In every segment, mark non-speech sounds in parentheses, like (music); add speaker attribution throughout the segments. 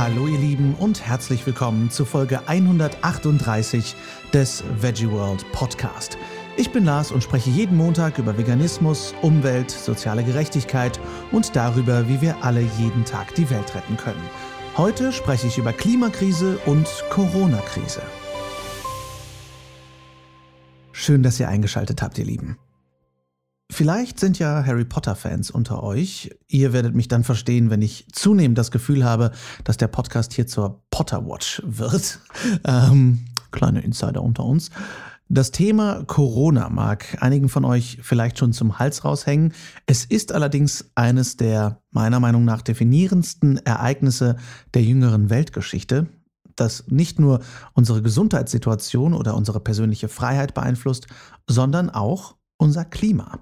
Speaker 1: Hallo ihr Lieben und herzlich willkommen zu Folge 138 des Veggie World Podcast. Ich bin Lars und spreche jeden Montag über Veganismus, Umwelt, soziale Gerechtigkeit und darüber, wie wir alle jeden Tag die Welt retten können. Heute spreche ich über Klimakrise und Corona-Krise. Schön, dass ihr eingeschaltet habt, ihr Lieben. Vielleicht sind ja Harry Potter-Fans unter euch. Ihr werdet mich dann verstehen, wenn ich zunehmend das Gefühl habe, dass der Podcast hier zur Potter Watch wird. (laughs) Ähm, kleine Insider unter uns. Das Thema Corona mag einigen von euch vielleicht schon zum Hals raushängen. Es ist allerdings eines der meiner Meinung nach definierendsten Ereignisse der jüngeren Weltgeschichte, das nicht nur unsere Gesundheitssituation oder unsere persönliche Freiheit beeinflusst, sondern auch unser Klima.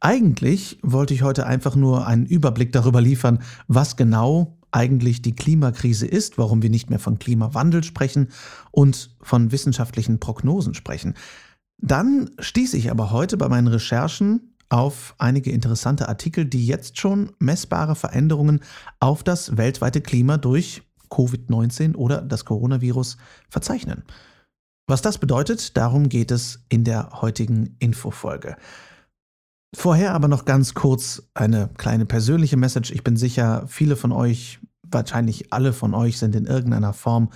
Speaker 1: Eigentlich wollte ich heute einfach nur einen Überblick darüber liefern, was genau eigentlich die Klimakrise ist, warum wir nicht mehr von Klimawandel sprechen und von wissenschaftlichen Prognosen sprechen. Dann stieß ich aber heute bei meinen Recherchen auf einige interessante Artikel, die jetzt schon messbare Veränderungen auf das weltweite Klima durch Covid-19 oder das Coronavirus verzeichnen. Was das bedeutet, darum geht es in der heutigen Infofolge. Vorher aber noch ganz kurz eine kleine persönliche Message. Ich bin sicher, viele von euch, wahrscheinlich alle von euch sind in irgendeiner Form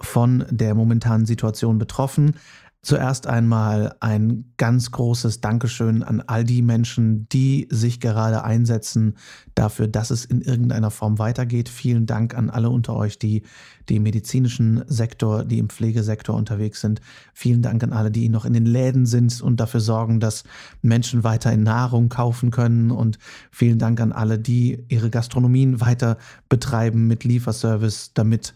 Speaker 1: von der momentanen Situation betroffen. Zuerst einmal ein ganz großes Dankeschön an all die Menschen, die sich gerade einsetzen dafür, dass es in irgendeiner Form weitergeht. Vielen Dank an alle unter euch, die, die im medizinischen Sektor, die im Pflegesektor unterwegs sind. Vielen Dank an alle, die noch in den Läden sind und dafür sorgen, dass Menschen weiterhin Nahrung kaufen können. Und vielen Dank an alle, die ihre Gastronomien weiter betreiben mit Lieferservice, damit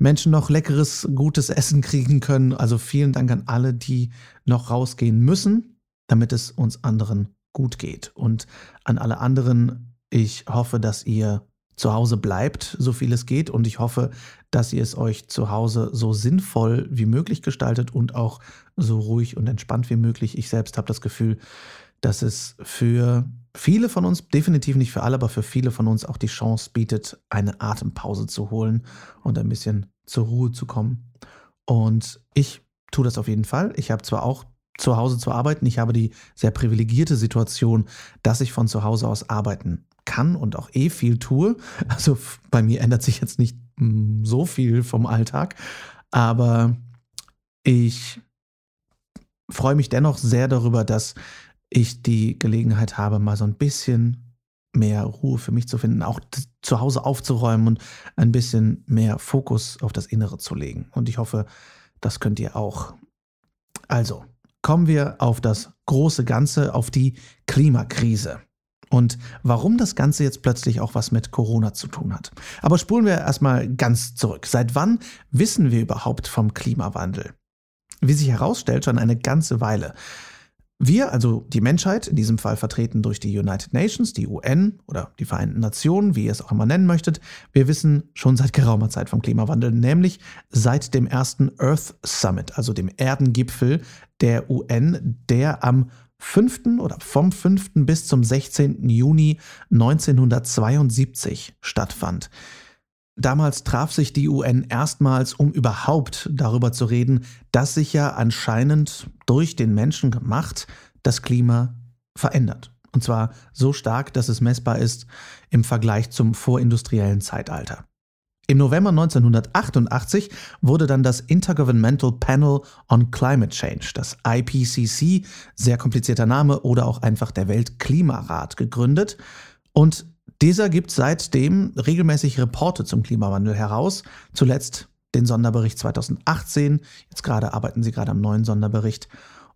Speaker 1: Menschen noch leckeres, gutes Essen kriegen können. Also vielen Dank an alle, die noch rausgehen müssen, damit es uns anderen gut geht. Und an alle anderen, ich hoffe, dass ihr zu Hause bleibt, so viel es geht. Und ich hoffe, dass ihr es euch zu Hause so sinnvoll wie möglich gestaltet und auch so ruhig und entspannt wie möglich. Ich selbst habe das Gefühl, dass es für viele von uns, definitiv nicht für alle, aber für viele von uns auch die Chance bietet, eine Atempause zu holen und ein bisschen zur Ruhe zu kommen. Und ich tue das auf jeden Fall. Ich habe zwar auch zu Hause zu arbeiten, ich habe die sehr privilegierte Situation, dass ich von zu Hause aus arbeiten kann und auch eh viel tue. Also bei mir ändert sich jetzt nicht mm, so viel vom Alltag, aber ich freue mich dennoch sehr darüber, dass ich die Gelegenheit habe, mal so ein bisschen mehr Ruhe für mich zu finden, auch zu Hause aufzuräumen und ein bisschen mehr Fokus auf das Innere zu legen. Und ich hoffe, das könnt ihr auch. Also, kommen wir auf das große Ganze, auf die Klimakrise. Und warum das Ganze jetzt plötzlich auch was mit Corona zu tun hat. Aber spulen wir erstmal ganz zurück. Seit wann wissen wir überhaupt vom Klimawandel? Wie sich herausstellt, schon eine ganze Weile. Wir, also die Menschheit, in diesem Fall vertreten durch die United Nations, die UN oder die Vereinten Nationen, wie ihr es auch immer nennen möchtet, wir wissen schon seit geraumer Zeit vom Klimawandel, nämlich seit dem ersten Earth Summit, also dem Erdengipfel der UN, der am 5. oder vom 5. bis zum 16. Juni 1972 stattfand. Damals traf sich die UN erstmals, um überhaupt darüber zu reden, dass sich ja anscheinend durch den Menschen gemacht das Klima verändert. Und zwar so stark, dass es messbar ist im Vergleich zum vorindustriellen Zeitalter. Im November 1988 wurde dann das Intergovernmental Panel on Climate Change, das IPCC, sehr komplizierter Name oder auch einfach der Weltklimarat, gegründet. Und dieser gibt seitdem regelmäßig Reporte zum Klimawandel heraus, zuletzt den Sonderbericht 2018, jetzt gerade arbeiten sie gerade am neuen Sonderbericht.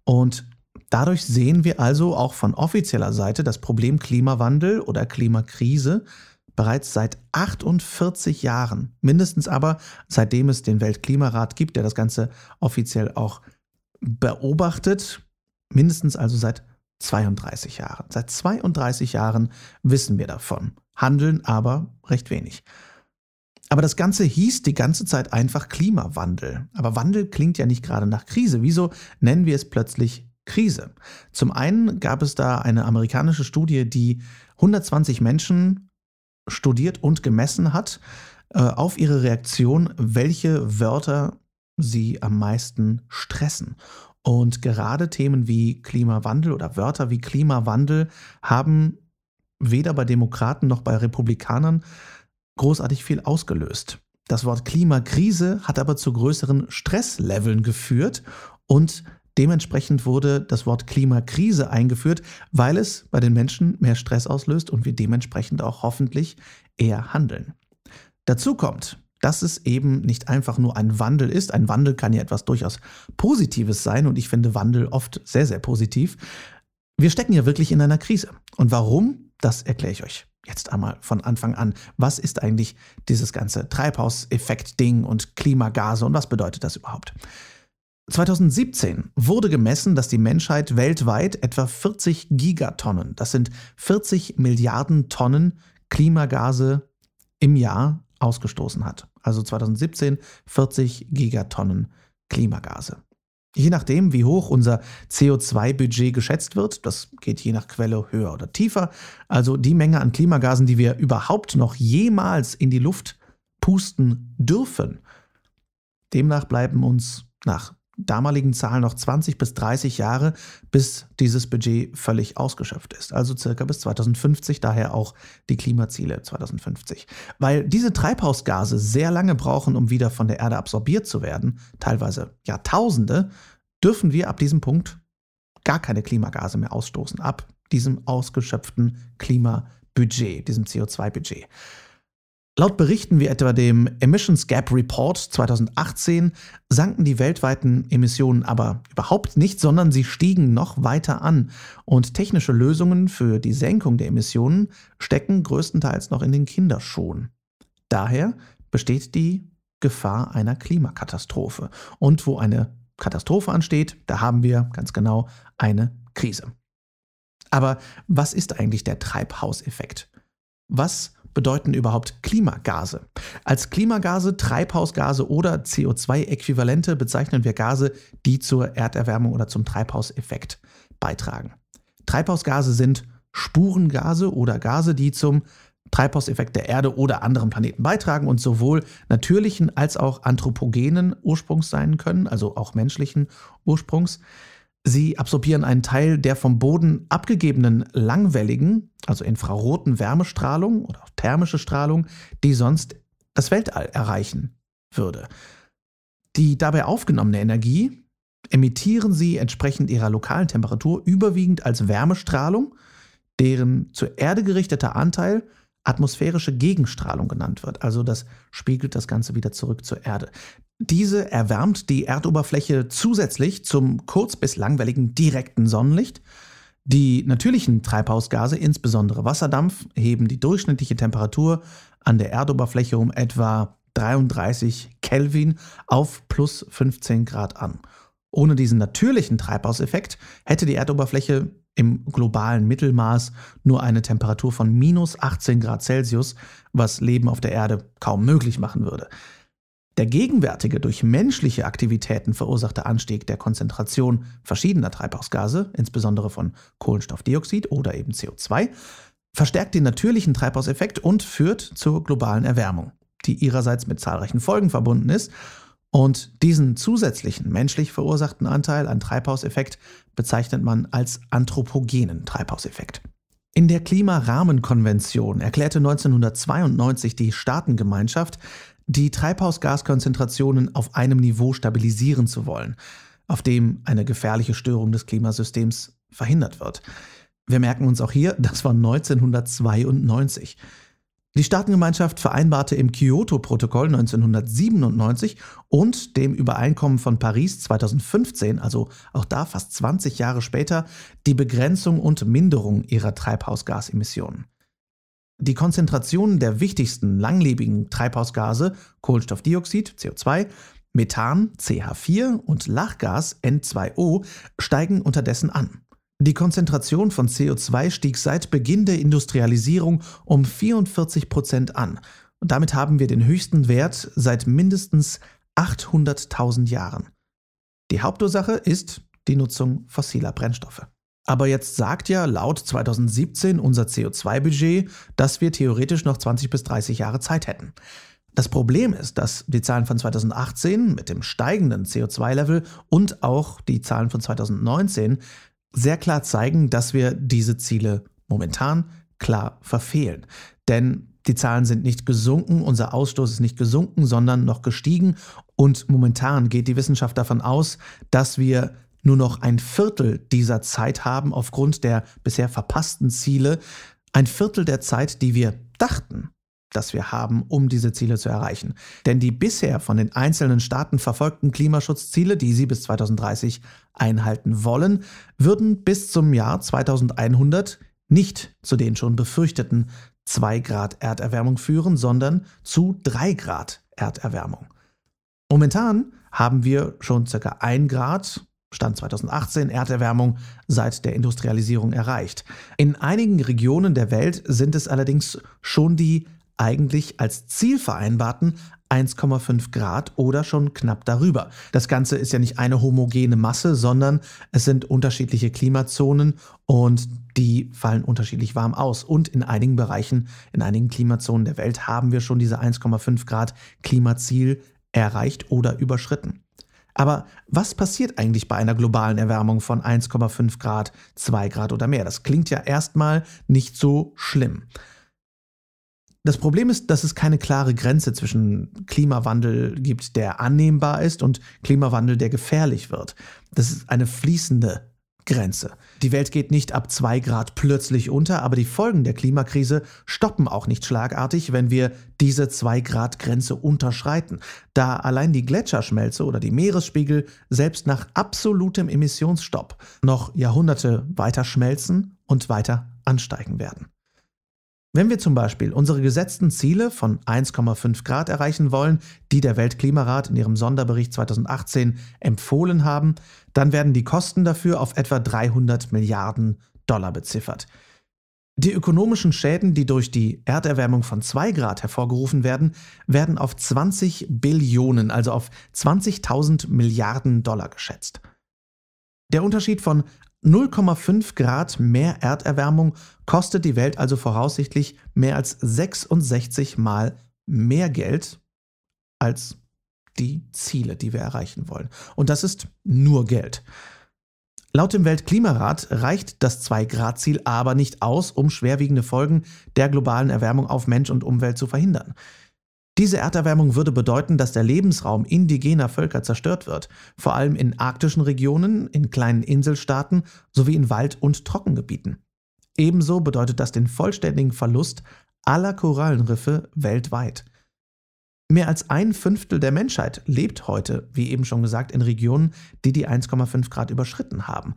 Speaker 1: Und dadurch sehen wir also auch von offizieller Seite das Problem Klimawandel oder Klimakrise bereits seit 48 Jahren, mindestens aber seitdem es den Weltklimarat gibt, der das Ganze offiziell auch beobachtet, mindestens also seit 32 Jahren. Seit 32 Jahren wissen wir davon, handeln aber recht wenig. Aber das Ganze hieß die ganze Zeit einfach Klimawandel. Aber Wandel klingt ja nicht gerade nach Krise. Wieso nennen wir es plötzlich Krise? Zum einen gab es da eine amerikanische Studie, die 120 Menschen studiert und gemessen hat äh, auf ihre Reaktion, welche Wörter sie am meisten stressen. Und gerade Themen wie Klimawandel oder Wörter wie Klimawandel haben weder bei Demokraten noch bei Republikanern großartig viel ausgelöst. Das Wort Klimakrise hat aber zu größeren Stressleveln geführt und dementsprechend wurde das Wort Klimakrise eingeführt, weil es bei den Menschen mehr Stress auslöst und wir dementsprechend auch hoffentlich eher handeln. Dazu kommt, dass es eben nicht einfach nur ein Wandel ist. Ein Wandel kann ja etwas durchaus Positives sein und ich finde Wandel oft sehr, sehr positiv. Wir stecken ja wirklich in einer Krise. Und warum, das erkläre ich euch jetzt einmal von Anfang an. Was ist eigentlich dieses ganze Treibhauseffekt-Ding und Klimagase und was bedeutet das überhaupt? 2017 wurde gemessen, dass die Menschheit weltweit etwa 40 Gigatonnen, das sind 40 Milliarden Tonnen Klimagase im Jahr ausgestoßen hat. Also 2017 40 Gigatonnen Klimagase. Je nachdem, wie hoch unser CO2-Budget geschätzt wird, das geht je nach Quelle höher oder tiefer, also die Menge an Klimagasen, die wir überhaupt noch jemals in die Luft pusten dürfen, demnach bleiben uns nach damaligen Zahlen noch 20 bis 30 Jahre, bis dieses Budget völlig ausgeschöpft ist. Also circa bis 2050, daher auch die Klimaziele 2050. Weil diese Treibhausgase sehr lange brauchen, um wieder von der Erde absorbiert zu werden, teilweise Jahrtausende, dürfen wir ab diesem Punkt gar keine Klimagase mehr ausstoßen, ab diesem ausgeschöpften Klimabudget, diesem CO2-Budget. Laut Berichten wie etwa dem Emissions Gap Report 2018 sanken die weltweiten Emissionen aber überhaupt nicht, sondern sie stiegen noch weiter an. Und technische Lösungen für die Senkung der Emissionen stecken größtenteils noch in den Kinderschuhen. Daher besteht die Gefahr einer Klimakatastrophe. Und wo eine Katastrophe ansteht, da haben wir ganz genau eine Krise. Aber was ist eigentlich der Treibhauseffekt? Was bedeuten überhaupt Klimagase? Als Klimagase, Treibhausgase oder CO2-Äquivalente bezeichnen wir Gase, die zur Erderwärmung oder zum Treibhauseffekt beitragen. Treibhausgase sind Spurengase oder Gase, die zum Treibhauseffekt der Erde oder anderen Planeten beitragen und sowohl natürlichen als auch anthropogenen Ursprungs sein können, also auch menschlichen Ursprungs. Sie absorbieren einen Teil der vom Boden abgegebenen langwelligen, also infraroten Wärmestrahlung oder thermische Strahlung, die sonst das Weltall erreichen würde. Die dabei aufgenommene Energie emittieren sie entsprechend ihrer lokalen Temperatur überwiegend als Wärmestrahlung, deren zur Erde gerichteter Anteil atmosphärische Gegenstrahlung genannt wird. Also das spiegelt das Ganze wieder zurück zur Erde. Diese erwärmt die Erdoberfläche zusätzlich zum kurz- bis langwelligen direkten Sonnenlicht. Die natürlichen Treibhausgase, insbesondere Wasserdampf, heben die durchschnittliche Temperatur an der Erdoberfläche um etwa 33 Kelvin auf plus 15 Grad an. Ohne diesen natürlichen Treibhauseffekt hätte die Erdoberfläche im globalen Mittelmaß nur eine Temperatur von minus 18 Grad Celsius, was Leben auf der Erde kaum möglich machen würde. Der gegenwärtige durch menschliche Aktivitäten verursachte Anstieg der Konzentration verschiedener Treibhausgase, insbesondere von Kohlenstoffdioxid oder eben CO2, verstärkt den natürlichen Treibhauseffekt und führt zur globalen Erwärmung, die ihrerseits mit zahlreichen Folgen verbunden ist. Und diesen zusätzlichen menschlich verursachten Anteil an Treibhauseffekt bezeichnet man als anthropogenen Treibhauseffekt. In der Klimarahmenkonvention erklärte 1992 die Staatengemeinschaft, die Treibhausgaskonzentrationen auf einem Niveau stabilisieren zu wollen, auf dem eine gefährliche Störung des Klimasystems verhindert wird. Wir merken uns auch hier, das war 1992. Die Staatengemeinschaft vereinbarte im Kyoto-Protokoll 1997 und dem Übereinkommen von Paris 2015, also auch da fast 20 Jahre später, die Begrenzung und Minderung ihrer Treibhausgasemissionen. Die Konzentrationen der wichtigsten langlebigen Treibhausgase Kohlenstoffdioxid CO2, Methan CH4 und Lachgas N2O steigen unterdessen an. Die Konzentration von CO2 stieg seit Beginn der Industrialisierung um 44 Prozent an. Und damit haben wir den höchsten Wert seit mindestens 800.000 Jahren. Die Hauptursache ist die Nutzung fossiler Brennstoffe. Aber jetzt sagt ja laut 2017 unser CO2-Budget, dass wir theoretisch noch 20 bis 30 Jahre Zeit hätten. Das Problem ist, dass die Zahlen von 2018 mit dem steigenden CO2-Level und auch die Zahlen von 2019 sehr klar zeigen, dass wir diese Ziele momentan klar verfehlen. Denn die Zahlen sind nicht gesunken, unser Ausstoß ist nicht gesunken, sondern noch gestiegen. Und momentan geht die Wissenschaft davon aus, dass wir nur noch ein Viertel dieser Zeit haben aufgrund der bisher verpassten Ziele. Ein Viertel der Zeit, die wir dachten, dass wir haben, um diese Ziele zu erreichen. Denn die bisher von den einzelnen Staaten verfolgten Klimaschutzziele, die sie bis 2030 einhalten wollen, würden bis zum Jahr 2100 nicht zu den schon befürchteten 2 Grad Erderwärmung führen, sondern zu 3 Grad Erderwärmung. Momentan haben wir schon ca. 1 Grad, Stand 2018, Erderwärmung seit der Industrialisierung erreicht. In einigen Regionen der Welt sind es allerdings schon die eigentlich als Ziel vereinbarten 1,5 Grad oder schon knapp darüber. Das Ganze ist ja nicht eine homogene Masse, sondern es sind unterschiedliche Klimazonen und die fallen unterschiedlich warm aus. Und in einigen Bereichen, in einigen Klimazonen der Welt haben wir schon diese 1,5 Grad Klimaziel erreicht oder überschritten. Aber was passiert eigentlich bei einer globalen Erwärmung von 1,5 Grad, 2 Grad oder mehr? Das klingt ja erstmal nicht so schlimm. Das Problem ist, dass es keine klare Grenze zwischen Klimawandel gibt, der annehmbar ist, und Klimawandel, der gefährlich wird. Das ist eine fließende Grenze. Die Welt geht nicht ab zwei Grad plötzlich unter, aber die Folgen der Klimakrise stoppen auch nicht schlagartig, wenn wir diese zwei Grad Grenze unterschreiten, da allein die Gletscherschmelze oder die Meeresspiegel selbst nach absolutem Emissionsstopp noch Jahrhunderte weiter schmelzen und weiter ansteigen werden. Wenn wir zum Beispiel unsere gesetzten Ziele von 1,5 Grad erreichen wollen, die der Weltklimarat in ihrem Sonderbericht 2018 empfohlen haben, dann werden die Kosten dafür auf etwa 300 Milliarden Dollar beziffert. Die ökonomischen Schäden, die durch die Erderwärmung von 2 Grad hervorgerufen werden, werden auf 20 Billionen, also auf 20.000 Milliarden Dollar geschätzt. Der Unterschied von 0,5 Grad mehr Erderwärmung kostet die Welt also voraussichtlich mehr als 66 Mal mehr Geld als die Ziele, die wir erreichen wollen. Und das ist nur Geld. Laut dem Weltklimarat reicht das 2-Grad-Ziel aber nicht aus, um schwerwiegende Folgen der globalen Erwärmung auf Mensch und Umwelt zu verhindern. Diese Erderwärmung würde bedeuten, dass der Lebensraum indigener Völker zerstört wird, vor allem in arktischen Regionen, in kleinen Inselstaaten sowie in Wald- und Trockengebieten. Ebenso bedeutet das den vollständigen Verlust aller Korallenriffe weltweit. Mehr als ein Fünftel der Menschheit lebt heute, wie eben schon gesagt, in Regionen, die die 1,5 Grad überschritten haben.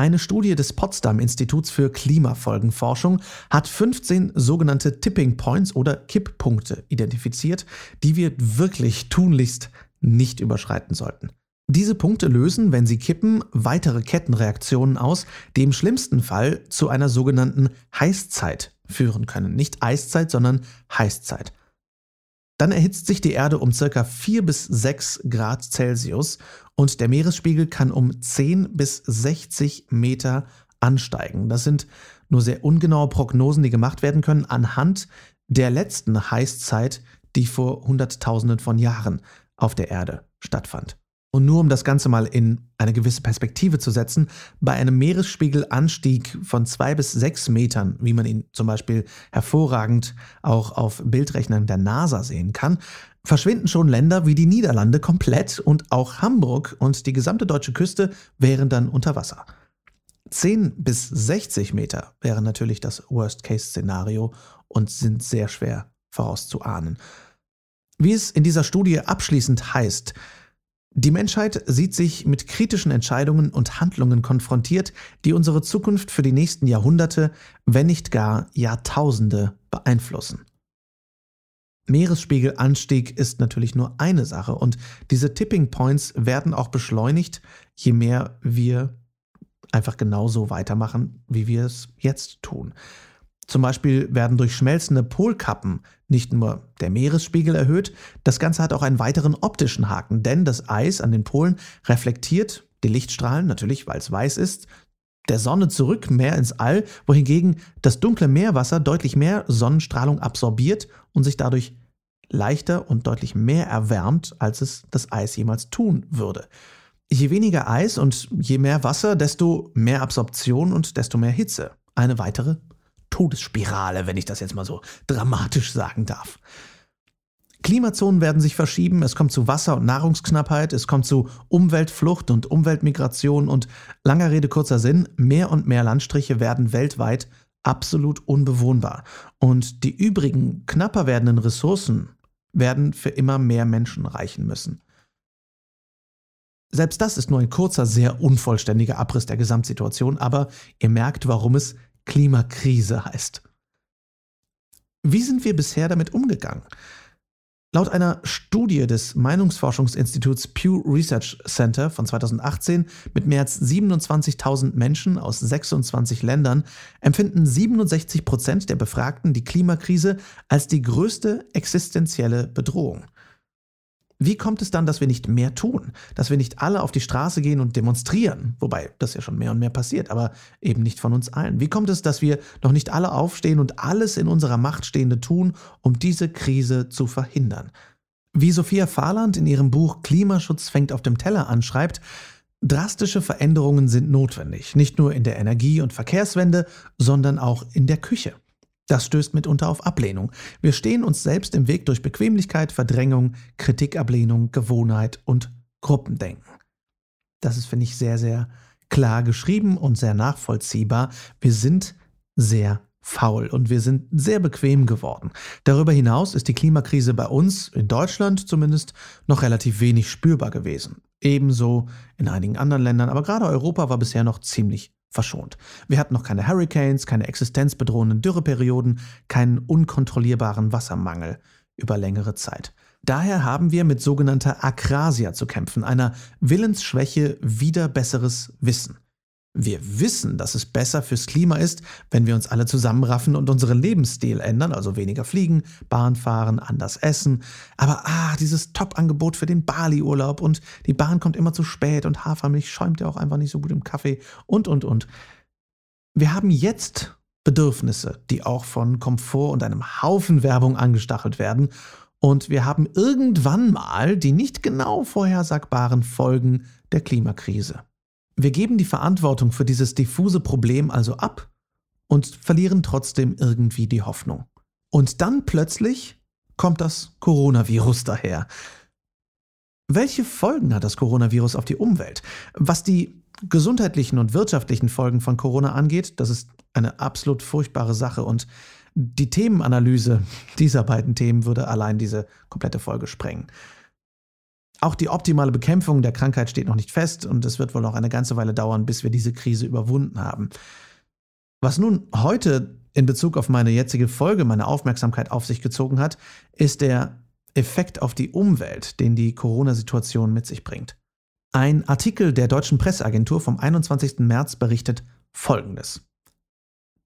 Speaker 1: Eine Studie des Potsdam Instituts für Klimafolgenforschung hat 15 sogenannte Tipping Points oder Kipppunkte identifiziert, die wir wirklich tunlichst nicht überschreiten sollten. Diese Punkte lösen, wenn sie kippen, weitere Kettenreaktionen aus, die im schlimmsten Fall zu einer sogenannten Heißzeit führen können. Nicht Eiszeit, sondern Heißzeit. Dann erhitzt sich die Erde um ca. 4 bis 6 Grad Celsius und der Meeresspiegel kann um 10 bis 60 Meter ansteigen. Das sind nur sehr ungenaue Prognosen, die gemacht werden können anhand der letzten Heißzeit, die vor Hunderttausenden von Jahren auf der Erde stattfand. Und nur um das Ganze mal in eine gewisse Perspektive zu setzen, bei einem Meeresspiegelanstieg von zwei bis sechs Metern, wie man ihn zum Beispiel hervorragend auch auf Bildrechnern der NASA sehen kann, verschwinden schon Länder wie die Niederlande komplett und auch Hamburg und die gesamte deutsche Küste wären dann unter Wasser. 10 bis 60 Meter wäre natürlich das Worst-Case-Szenario und sind sehr schwer vorauszuahnen. Wie es in dieser Studie abschließend heißt, die Menschheit sieht sich mit kritischen Entscheidungen und Handlungen konfrontiert, die unsere Zukunft für die nächsten Jahrhunderte, wenn nicht gar Jahrtausende beeinflussen. Meeresspiegelanstieg ist natürlich nur eine Sache und diese Tipping Points werden auch beschleunigt, je mehr wir einfach genauso weitermachen, wie wir es jetzt tun. Zum Beispiel werden durch schmelzende Polkappen nicht nur der Meeresspiegel erhöht, das Ganze hat auch einen weiteren optischen Haken, denn das Eis an den Polen reflektiert die Lichtstrahlen, natürlich weil es weiß ist, der Sonne zurück, mehr ins All, wohingegen das dunkle Meerwasser deutlich mehr Sonnenstrahlung absorbiert und sich dadurch leichter und deutlich mehr erwärmt, als es das Eis jemals tun würde. Je weniger Eis und je mehr Wasser, desto mehr Absorption und desto mehr Hitze. Eine weitere Todesspirale, wenn ich das jetzt mal so dramatisch sagen darf. Klimazonen werden sich verschieben, es kommt zu Wasser- und Nahrungsknappheit, es kommt zu Umweltflucht und Umweltmigration und langer Rede kurzer Sinn, mehr und mehr Landstriche werden weltweit absolut unbewohnbar. Und die übrigen knapper werdenden Ressourcen werden für immer mehr Menschen reichen müssen. Selbst das ist nur ein kurzer, sehr unvollständiger Abriss der Gesamtsituation, aber ihr merkt, warum es Klimakrise heißt. Wie sind wir bisher damit umgegangen? Laut einer Studie des Meinungsforschungsinstituts Pew Research Center von 2018 mit mehr als 27.000 Menschen aus 26 Ländern empfinden 67 Prozent der Befragten die Klimakrise als die größte existenzielle Bedrohung. Wie kommt es dann, dass wir nicht mehr tun? Dass wir nicht alle auf die Straße gehen und demonstrieren? Wobei das ja schon mehr und mehr passiert, aber eben nicht von uns allen. Wie kommt es, dass wir noch nicht alle aufstehen und alles in unserer Macht Stehende tun, um diese Krise zu verhindern? Wie Sophia Fahrland in ihrem Buch Klimaschutz fängt auf dem Teller anschreibt, drastische Veränderungen sind notwendig, nicht nur in der Energie- und Verkehrswende, sondern auch in der Küche. Das stößt mitunter auf Ablehnung. Wir stehen uns selbst im Weg durch Bequemlichkeit, Verdrängung, Kritikablehnung, Gewohnheit und Gruppendenken. Das ist, finde ich, sehr, sehr klar geschrieben und sehr nachvollziehbar. Wir sind sehr faul und wir sind sehr bequem geworden. Darüber hinaus ist die Klimakrise bei uns, in Deutschland zumindest, noch relativ wenig spürbar gewesen. Ebenso in einigen anderen Ländern, aber gerade Europa war bisher noch ziemlich verschont. Wir hatten noch keine Hurricanes, keine existenzbedrohenden Dürreperioden, keinen unkontrollierbaren Wassermangel über längere Zeit. Daher haben wir mit sogenannter Akrasia zu kämpfen, einer Willensschwäche wider besseres Wissen. Wir wissen, dass es besser fürs Klima ist, wenn wir uns alle zusammenraffen und unseren Lebensstil ändern, also weniger fliegen, Bahn fahren, anders essen. Aber ah, dieses Top-Angebot für den Bali-Urlaub und die Bahn kommt immer zu spät und Hafermilch schäumt ja auch einfach nicht so gut im Kaffee und, und, und. Wir haben jetzt Bedürfnisse, die auch von Komfort und einem Haufen Werbung angestachelt werden. Und wir haben irgendwann mal die nicht genau vorhersagbaren Folgen der Klimakrise. Wir geben die Verantwortung für dieses diffuse Problem also ab und verlieren trotzdem irgendwie die Hoffnung. Und dann plötzlich kommt das Coronavirus daher. Welche Folgen hat das Coronavirus auf die Umwelt? Was die gesundheitlichen und wirtschaftlichen Folgen von Corona angeht, das ist eine absolut furchtbare Sache und die Themenanalyse (laughs) dieser beiden Themen würde allein diese komplette Folge sprengen. Auch die optimale Bekämpfung der Krankheit steht noch nicht fest und es wird wohl noch eine ganze Weile dauern, bis wir diese Krise überwunden haben. Was nun heute in Bezug auf meine jetzige Folge meine Aufmerksamkeit auf sich gezogen hat, ist der Effekt auf die Umwelt, den die Corona-Situation mit sich bringt. Ein Artikel der deutschen Presseagentur vom 21. März berichtet Folgendes.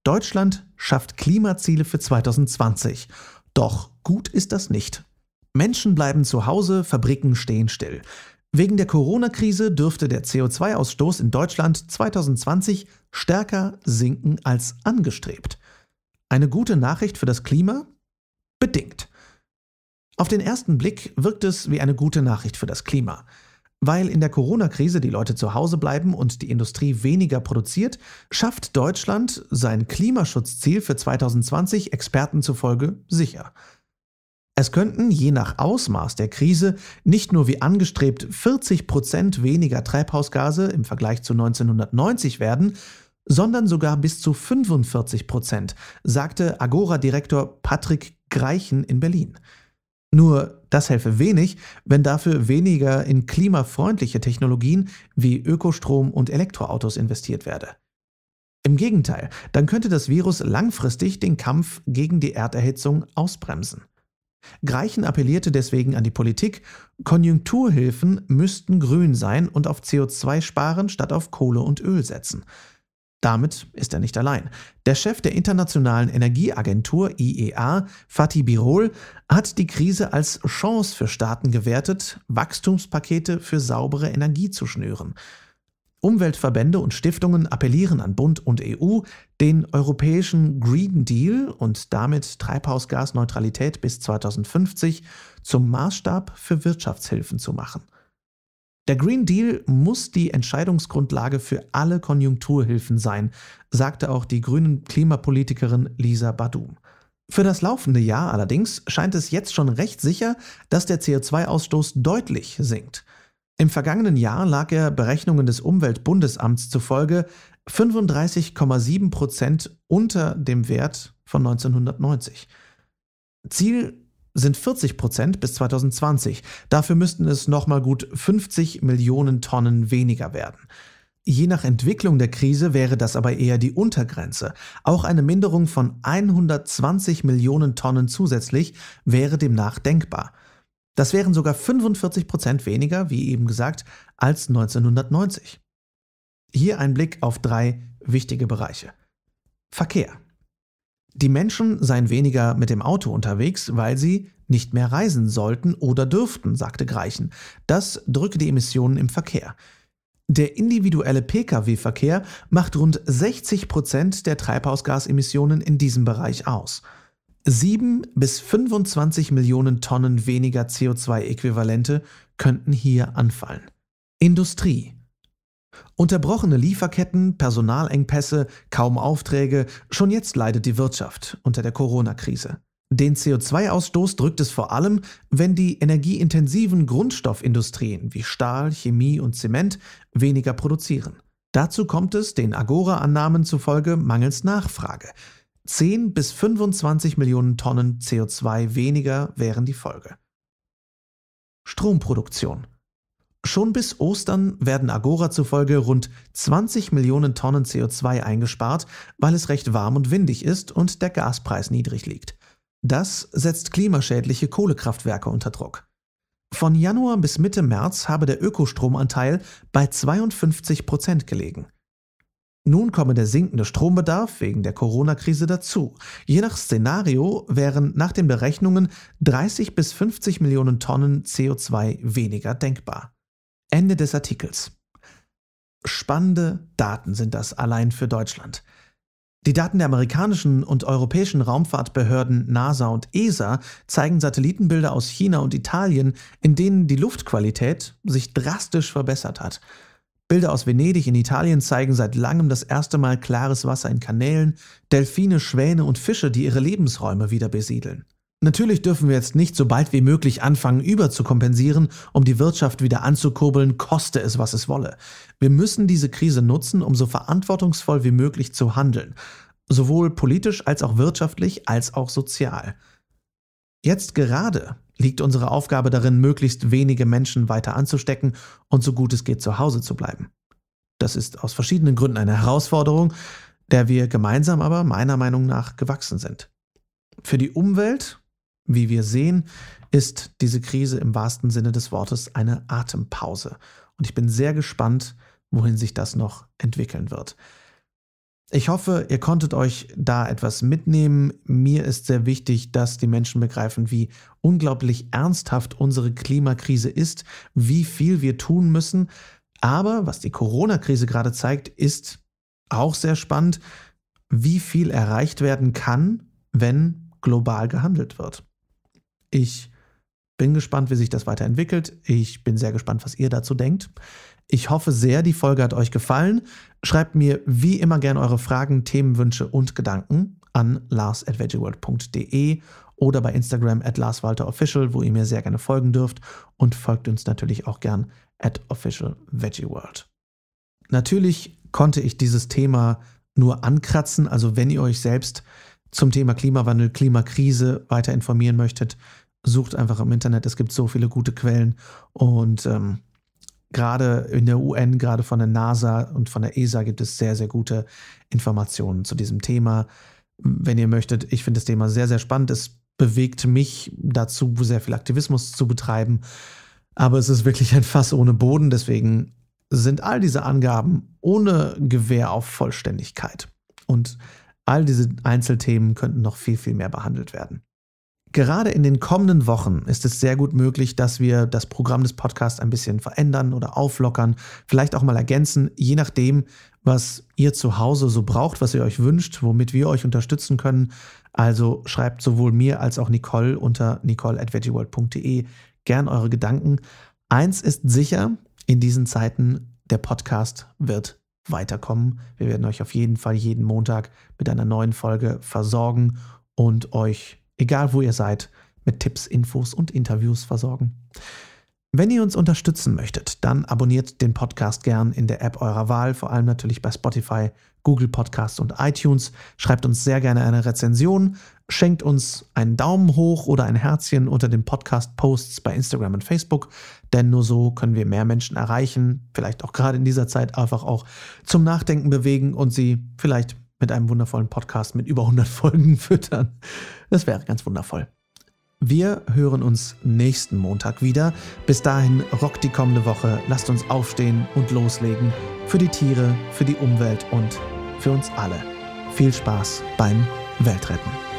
Speaker 1: Deutschland schafft Klimaziele für 2020. Doch gut ist das nicht. Menschen bleiben zu Hause, Fabriken stehen still. Wegen der Corona-Krise dürfte der CO2-Ausstoß in Deutschland 2020 stärker sinken als angestrebt. Eine gute Nachricht für das Klima? Bedingt. Auf den ersten Blick wirkt es wie eine gute Nachricht für das Klima. Weil in der Corona-Krise die Leute zu Hause bleiben und die Industrie weniger produziert, schafft Deutschland sein Klimaschutzziel für 2020 Experten zufolge sicher. Es könnten je nach Ausmaß der Krise nicht nur wie angestrebt 40 Prozent weniger Treibhausgase im Vergleich zu 1990 werden, sondern sogar bis zu 45 Prozent, sagte Agora-Direktor Patrick Greichen in Berlin. Nur das helfe wenig, wenn dafür weniger in klimafreundliche Technologien wie Ökostrom und Elektroautos investiert werde. Im Gegenteil, dann könnte das Virus langfristig den Kampf gegen die Erderhitzung ausbremsen. Greichen appellierte deswegen an die Politik, Konjunkturhilfen müssten grün sein und auf CO2 sparen statt auf Kohle und Öl setzen. Damit ist er nicht allein. Der Chef der Internationalen Energieagentur IEA, Fatih Birol, hat die Krise als Chance für Staaten gewertet, Wachstumspakete für saubere Energie zu schnüren. Umweltverbände und Stiftungen appellieren an Bund und EU, den europäischen Green Deal und damit Treibhausgasneutralität bis 2050 zum Maßstab für Wirtschaftshilfen zu machen. Der Green Deal muss die Entscheidungsgrundlage für alle Konjunkturhilfen sein, sagte auch die grünen Klimapolitikerin Lisa Badum. Für das laufende Jahr allerdings scheint es jetzt schon recht sicher, dass der CO2-Ausstoß deutlich sinkt. Im vergangenen Jahr lag er Berechnungen des Umweltbundesamts zufolge 35,7 Prozent unter dem Wert von 1990. Ziel sind 40 Prozent bis 2020. Dafür müssten es nochmal gut 50 Millionen Tonnen weniger werden. Je nach Entwicklung der Krise wäre das aber eher die Untergrenze. Auch eine Minderung von 120 Millionen Tonnen zusätzlich wäre demnach denkbar. Das wären sogar 45 Prozent weniger, wie eben gesagt, als 1990. Hier ein Blick auf drei wichtige Bereiche. Verkehr. Die Menschen seien weniger mit dem Auto unterwegs, weil sie nicht mehr reisen sollten oder dürften, sagte Greichen. Das drücke die Emissionen im Verkehr. Der individuelle Pkw-Verkehr macht rund 60 Prozent der Treibhausgasemissionen in diesem Bereich aus. 7 bis 25 Millionen Tonnen weniger CO2-Äquivalente könnten hier anfallen. Industrie. Unterbrochene Lieferketten, Personalengpässe, kaum Aufträge, schon jetzt leidet die Wirtschaft unter der Corona-Krise. Den CO2-Ausstoß drückt es vor allem, wenn die energieintensiven Grundstoffindustrien wie Stahl, Chemie und Zement weniger produzieren. Dazu kommt es den Agora-Annahmen zufolge mangels Nachfrage. 10 bis 25 Millionen Tonnen CO2 weniger wären die Folge. Stromproduktion. Schon bis Ostern werden Agora zufolge rund 20 Millionen Tonnen CO2 eingespart, weil es recht warm und windig ist und der Gaspreis niedrig liegt. Das setzt klimaschädliche Kohlekraftwerke unter Druck. Von Januar bis Mitte März habe der Ökostromanteil bei 52 Prozent gelegen. Nun komme der sinkende Strombedarf wegen der Corona-Krise dazu. Je nach Szenario wären nach den Berechnungen 30 bis 50 Millionen Tonnen CO2 weniger denkbar. Ende des Artikels. Spannende Daten sind das allein für Deutschland. Die Daten der amerikanischen und europäischen Raumfahrtbehörden NASA und ESA zeigen Satellitenbilder aus China und Italien, in denen die Luftqualität sich drastisch verbessert hat. Bilder aus Venedig in Italien zeigen seit langem das erste Mal klares Wasser in Kanälen, Delfine, Schwäne und Fische, die ihre Lebensräume wieder besiedeln. Natürlich dürfen wir jetzt nicht so bald wie möglich anfangen, überzukompensieren, um die Wirtschaft wieder anzukurbeln, koste es, was es wolle. Wir müssen diese Krise nutzen, um so verantwortungsvoll wie möglich zu handeln, sowohl politisch als auch wirtschaftlich als auch sozial. Jetzt gerade liegt unsere Aufgabe darin, möglichst wenige Menschen weiter anzustecken und so gut es geht zu Hause zu bleiben. Das ist aus verschiedenen Gründen eine Herausforderung, der wir gemeinsam aber meiner Meinung nach gewachsen sind. Für die Umwelt, wie wir sehen, ist diese Krise im wahrsten Sinne des Wortes eine Atempause. Und ich bin sehr gespannt, wohin sich das noch entwickeln wird. Ich hoffe, ihr konntet euch da etwas mitnehmen. Mir ist sehr wichtig, dass die Menschen begreifen, wie unglaublich ernsthaft unsere Klimakrise ist, wie viel wir tun müssen. Aber was die Corona-Krise gerade zeigt, ist auch sehr spannend, wie viel erreicht werden kann, wenn global gehandelt wird. Ich bin gespannt, wie sich das weiterentwickelt. Ich bin sehr gespannt, was ihr dazu denkt. Ich hoffe sehr, die Folge hat euch gefallen. Schreibt mir wie immer gerne eure Fragen, Themenwünsche und Gedanken an lars.veggieworld.de oder bei Instagram at larswalterofficial, wo ihr mir sehr gerne folgen dürft und folgt uns natürlich auch gern at officialveggieworld. Natürlich konnte ich dieses Thema nur ankratzen, also wenn ihr euch selbst zum Thema Klimawandel, Klimakrise weiter informieren möchtet, sucht einfach im Internet, es gibt so viele gute Quellen und ähm, gerade in der UN, gerade von der NASA und von der ESA gibt es sehr, sehr gute Informationen zu diesem Thema. Wenn ihr möchtet, ich finde das Thema sehr, sehr spannend. Es bewegt mich dazu, sehr viel Aktivismus zu betreiben. Aber es ist wirklich ein Fass ohne Boden. Deswegen sind all diese Angaben ohne Gewähr auf Vollständigkeit. Und all diese Einzelthemen könnten noch viel, viel mehr behandelt werden. Gerade in den kommenden Wochen ist es sehr gut möglich, dass wir das Programm des Podcasts ein bisschen verändern oder auflockern, vielleicht auch mal ergänzen, je nachdem, was ihr zu Hause so braucht, was ihr euch wünscht, womit wir euch unterstützen können. Also schreibt sowohl mir als auch Nicole unter nicole.veggieworld.de gern eure Gedanken. Eins ist sicher, in diesen Zeiten, der Podcast wird weiterkommen. Wir werden euch auf jeden Fall jeden Montag mit einer neuen Folge versorgen und euch, egal wo ihr seid, mit Tipps, Infos und Interviews versorgen. Wenn ihr uns unterstützen möchtet, dann abonniert den Podcast gern in der App eurer Wahl, vor allem natürlich bei Spotify, Google Podcasts und iTunes. Schreibt uns sehr gerne eine Rezension, schenkt uns einen Daumen hoch oder ein Herzchen unter den Podcast-Posts bei Instagram und Facebook, denn nur so können wir mehr Menschen erreichen, vielleicht auch gerade in dieser Zeit einfach auch zum Nachdenken bewegen und sie vielleicht mit einem wundervollen Podcast mit über 100 Folgen (laughs) füttern. Das wäre ganz wundervoll. Wir hören uns nächsten Montag wieder. Bis dahin rockt die kommende Woche. Lasst uns aufstehen und loslegen. Für die Tiere, für die Umwelt und für uns alle. Viel Spaß beim Weltretten.